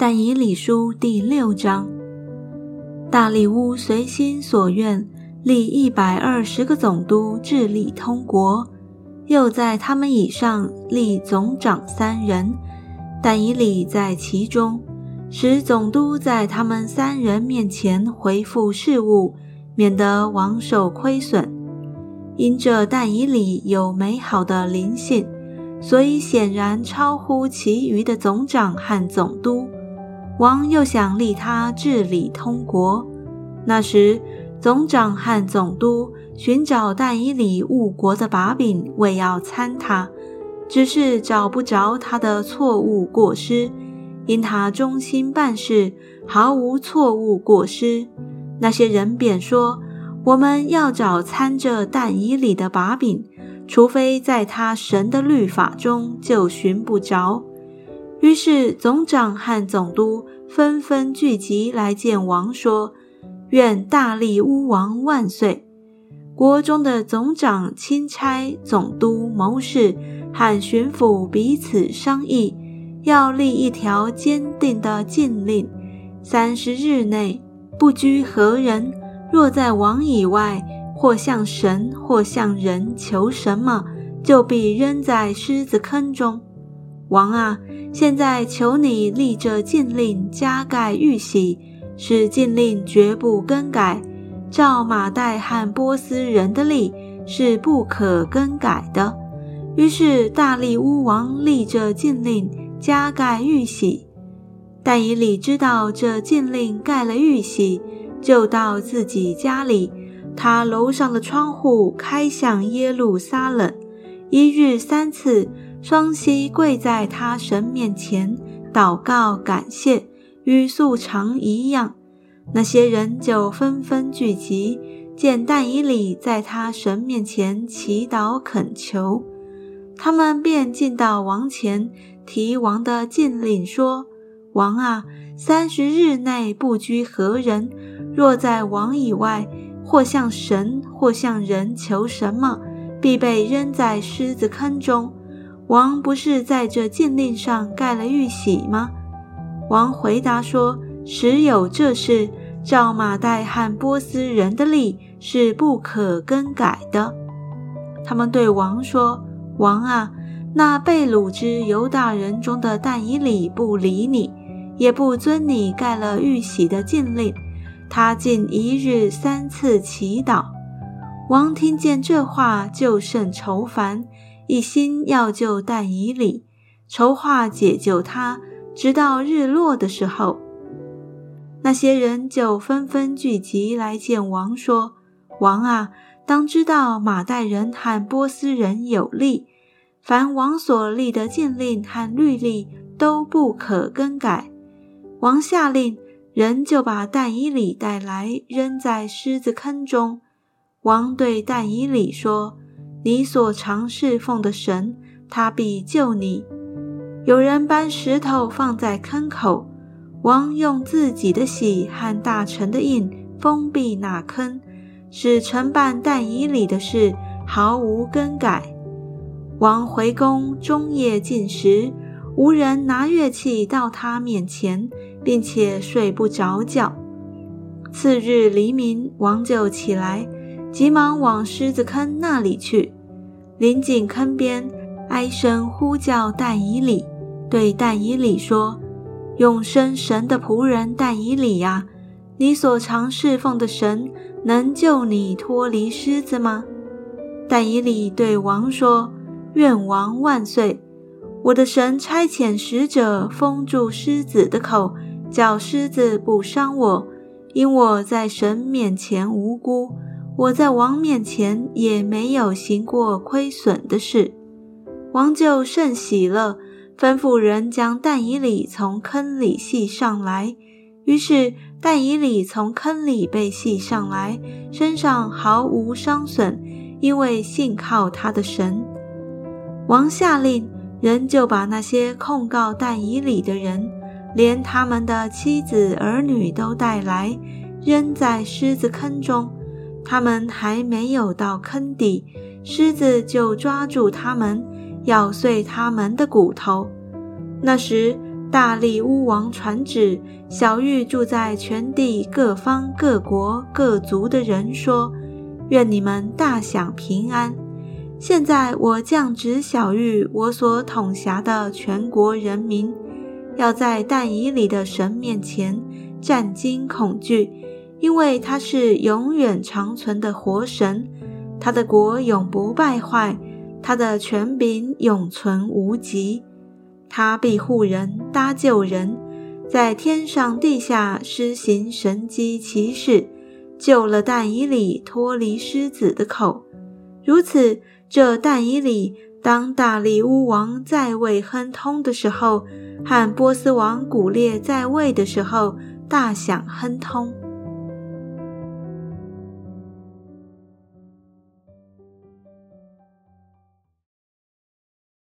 但以理书第六章，大利乌随心所愿，立一百二十个总督治理通国，又在他们以上立总长三人，但以理在其中，使总督在他们三人面前回复事务，免得王受亏损。因这但以理有美好的灵性，所以显然超乎其余的总长和总督。王又想立他治理通国，那时总长和总督寻找但以理误国的把柄，为要参他，只是找不着他的错误过失，因他忠心办事，毫无错误过失。那些人便说：“我们要找参这但以理的把柄，除非在他神的律法中，就寻不着。”于是总长和总督纷纷聚集来见王，说：“愿大力乌王万岁！”国中的总长、钦差、总督、谋士和巡抚彼此商议，要立一条坚定的禁令：三十日内不拘何人，若在王以外，或向神，或向人求什么，就必扔在狮子坑中。王啊！现在求你立这禁令，加盖玉玺，使禁令绝不更改。照马代和波斯人的例是不可更改的。于是大力乌王立这禁令，加盖玉玺。但以理知道这禁令盖了玉玺，就到自己家里，他楼上的窗户开向耶路撒冷，一日三次。双膝跪在他神面前祷告感谢，与素常一样。那些人就纷纷聚集，见但以礼在他神面前祈祷恳求。他们便进到王前，提王的禁令说：“王啊，三十日内不拘何人，若在王以外，或向神，或向人求什么，必被扔在狮子坑中。”王不是在这禁令上盖了玉玺吗？王回答说：“实有这事，照马代和波斯人的例是不可更改的。”他们对王说：“王啊，那被掳之犹大人中的但以理不理你，也不遵你盖了玉玺的禁令，他竟一日三次祈祷。”王听见这话，就甚愁烦。一心要救但以理，筹划解救他，直到日落的时候，那些人就纷纷聚集来见王，说：“王啊，当知道马代人和波斯人有利，凡王所立的禁令和律例都不可更改。王下令，人就把但以理带来，扔在狮子坑中。王对但以理说。”你所常侍奉的神，他必救你。有人搬石头放在坑口，王用自己的喜和大臣的印封闭那坑，使承办但以里的事毫无更改。王回宫终夜进食，无人拿乐器到他面前，并且睡不着觉。次日黎明，王就起来。急忙往狮子坑那里去，临近坑边，哀声呼叫但以里，对但以里说：“永生神的仆人但以里呀，你所常侍奉的神能救你脱离狮子吗？”但以里对王说：“愿王万岁！我的神差遣使者封住狮子的口，叫狮子不伤我，因我在神面前无辜。”我在王面前也没有行过亏损的事，王就甚喜乐，吩咐人将但以里从坑里系上来。于是但以里从坑里被系上来，身上毫无伤损，因为信靠他的神。王下令，人就把那些控告但以里的人，连他们的妻子儿女都带来，扔在狮子坑中。他们还没有到坑底，狮子就抓住他们，咬碎他们的骨头。那时，大利乌王传旨，小玉住在全地各方各国各族的人说：“愿你们大享平安。”现在我降旨小玉，我所统辖的全国人民，要在但以里的神面前战惊恐惧，因为他是永远长存的活神，他的国永不败坏，他的权柄永存无极，他庇护人，搭救人，在天上地下施行神机奇事，救了但以里脱离狮子的口，如此。这但以里当大利乌王在位亨通的时候，和波斯王古列在位的时候，大享亨通。